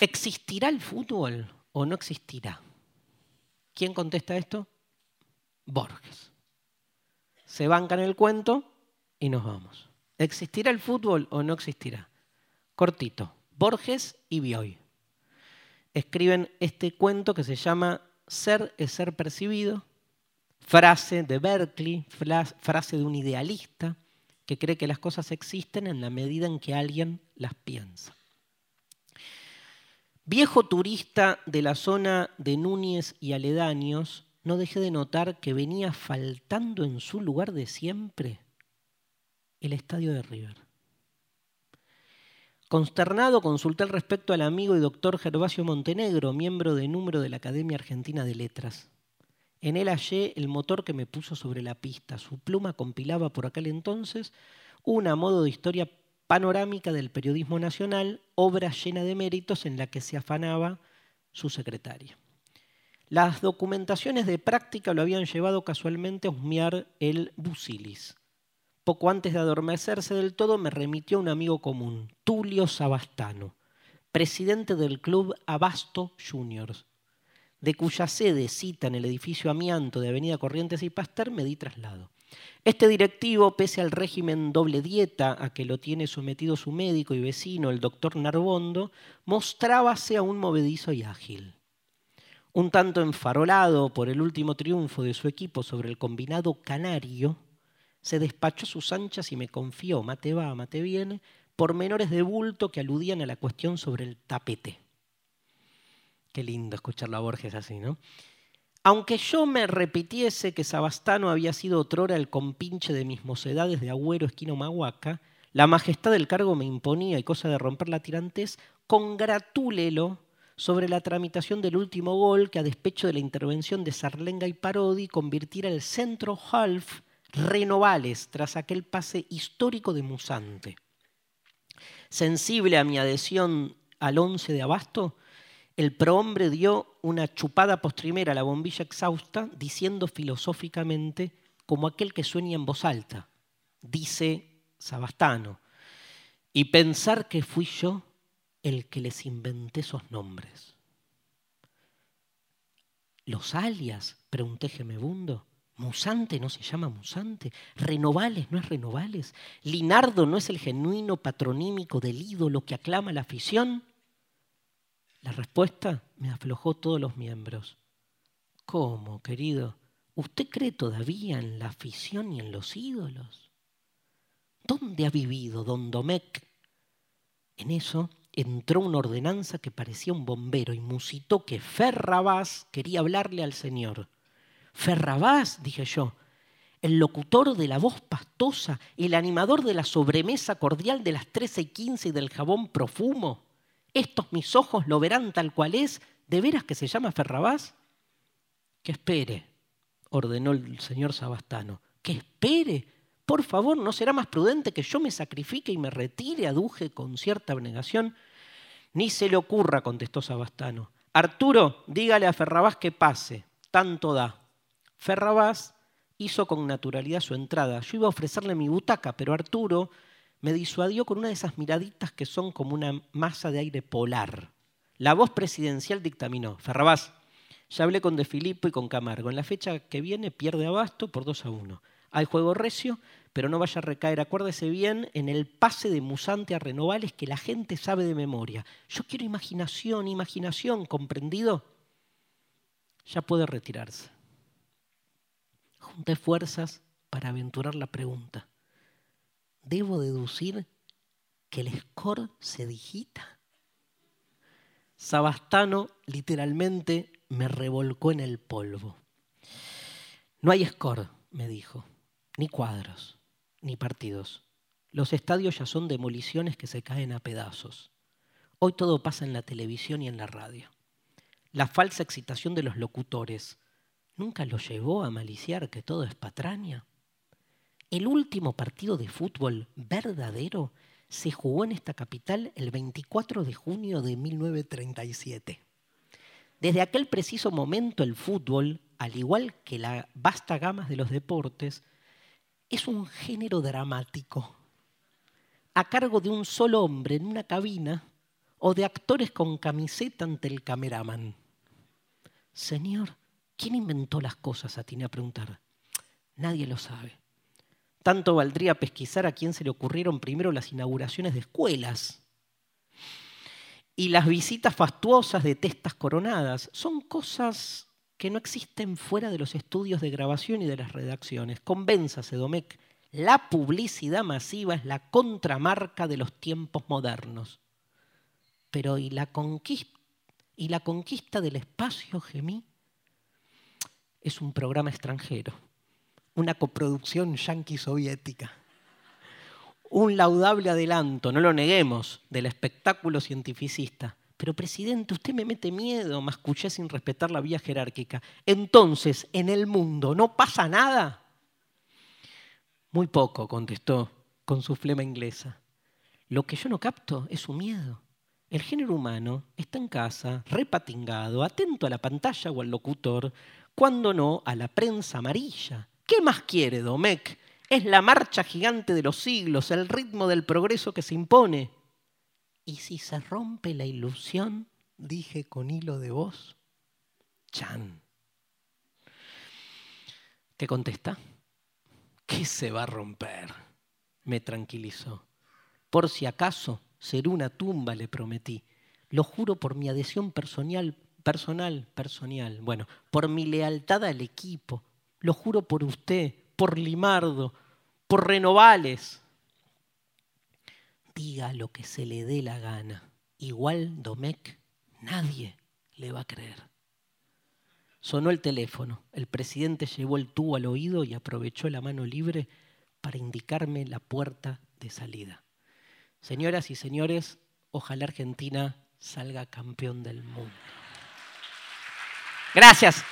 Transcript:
¿Existirá el fútbol o no existirá? ¿Quién contesta esto? Borges. Se bancan el cuento y nos vamos. ¿Existirá el fútbol o no existirá? Cortito. Borges y Bioy escriben este cuento que se llama Ser es ser percibido, frase de Berkeley, frase de un idealista que cree que las cosas existen en la medida en que alguien las piensa. Viejo turista de la zona de Núñez y aledaños, no dejé de notar que venía faltando en su lugar de siempre el estadio de River. Consternado, consulté al respecto al amigo y doctor Gervasio Montenegro, miembro de número de la Academia Argentina de Letras. En él hallé el motor que me puso sobre la pista. Su pluma compilaba por aquel entonces una modo de historia panorámica del periodismo nacional, obra llena de méritos en la que se afanaba su secretaria. Las documentaciones de práctica lo habían llevado casualmente a husmear el Busilis. Poco antes de adormecerse del todo me remitió un amigo común, Tulio Sabastano, presidente del club Abasto Juniors, de cuya sede cita en el edificio Amianto de Avenida Corrientes y Pasteur me di traslado. Este directivo, pese al régimen doble dieta a que lo tiene sometido su médico y vecino, el doctor Narbondo, mostrábase aún movedizo y ágil. Un tanto enfarolado por el último triunfo de su equipo sobre el combinado canario, se despachó sus anchas y me confió, mate va, mate viene, por menores de bulto que aludían a la cuestión sobre el tapete. Qué lindo escuchar a Borges así, ¿no? Aunque yo me repitiese que Sabastano había sido otrora el compinche de mis mocedades de Agüero, Esquino, Mahuaca, la majestad del cargo me imponía y cosa de romper la tirantez, congratúlelo sobre la tramitación del último gol que a despecho de la intervención de Sarlenga y Parodi convirtiera el centro half renovales tras aquel pase histórico de Musante. Sensible a mi adhesión al once de Abasto, el prohombre dio una chupada postrimera a la bombilla exhausta, diciendo filosóficamente, como aquel que sueña en voz alta, dice Sabastano, y pensar que fui yo el que les inventé esos nombres. ¿Los alias? pregunté gemebundo. ¿Musante no se llama Musante? ¿Renovales no es Renovales? ¿Linardo no es el genuino patronímico del ídolo que aclama la afición? La respuesta me aflojó todos los miembros. ¿Cómo, querido? ¿Usted cree todavía en la afición y en los ídolos? ¿Dónde ha vivido don Domecq? En eso entró una ordenanza que parecía un bombero y musitó que Ferrabás quería hablarle al señor. Ferrabás, dije yo, el locutor de la voz pastosa, el animador de la sobremesa cordial de las trece y quince y del jabón profumo. Estos mis ojos lo verán tal cual es. ¿De veras que se llama Ferrabás? Que espere, ordenó el señor Sabastano. Que espere. Por favor, ¿no será más prudente que yo me sacrifique y me retire? aduje con cierta abnegación. Ni se le ocurra, contestó Sabastano. Arturo, dígale a Ferrabás que pase. Tanto da. Ferrabás hizo con naturalidad su entrada. Yo iba a ofrecerle mi butaca, pero Arturo me disuadió con una de esas miraditas que son como una masa de aire polar. La voz presidencial dictaminó, Ferrabás, ya hablé con De Filippo y con Camargo. En la fecha que viene pierde abasto por 2 a 1. Hay juego recio, pero no vaya a recaer, acuérdese bien, en el pase de Musante a Renovales que la gente sabe de memoria. Yo quiero imaginación, imaginación, ¿comprendido? Ya puede retirarse. Junté fuerzas para aventurar la pregunta debo deducir que el score se digita. Sabastano literalmente me revolcó en el polvo. No hay score, me dijo, ni cuadros, ni partidos. Los estadios ya son demoliciones que se caen a pedazos. Hoy todo pasa en la televisión y en la radio. La falsa excitación de los locutores nunca lo llevó a maliciar que todo es patraña. El último partido de fútbol verdadero se jugó en esta capital el 24 de junio de 1937. Desde aquel preciso momento el fútbol, al igual que la vasta gama de los deportes, es un género dramático, a cargo de un solo hombre en una cabina, o de actores con camiseta ante el cameraman. Señor, ¿quién inventó las cosas? Atiné a preguntar. Nadie lo sabe. Tanto valdría pesquisar a quién se le ocurrieron primero las inauguraciones de escuelas y las visitas fastuosas de testas coronadas. Son cosas que no existen fuera de los estudios de grabación y de las redacciones. Convénzase, Domecq, la publicidad masiva es la contramarca de los tiempos modernos. Pero ¿y la conquista, y la conquista del espacio, Gemí? Es un programa extranjero, una coproducción yanqui-soviética. Un laudable adelanto, no lo neguemos, del espectáculo cientificista. Pero, presidente, usted me mete miedo, mascuché sin respetar la vía jerárquica. Entonces, en el mundo no pasa nada. Muy poco, contestó con su flema inglesa. Lo que yo no capto es su miedo. El género humano está en casa, repatingado, atento a la pantalla o al locutor, cuando no a la prensa amarilla. ¿Qué más quiere Domecq? Es la marcha gigante de los siglos, el ritmo del progreso que se impone. ¿Y si se rompe la ilusión? dije con hilo de voz. Chan. ¿Qué contesta? ¿Qué se va a romper? Me tranquilizó. Por si acaso, ser una tumba, le prometí. Lo juro por mi adhesión personal, personal, personal. Bueno, por mi lealtad al equipo. Lo juro por usted, por Limardo, por Renovales. Diga lo que se le dé la gana. Igual Domecq, nadie le va a creer. Sonó el teléfono. El presidente llevó el tubo al oído y aprovechó la mano libre para indicarme la puerta de salida. Señoras y señores, ojalá Argentina salga campeón del mundo. Gracias.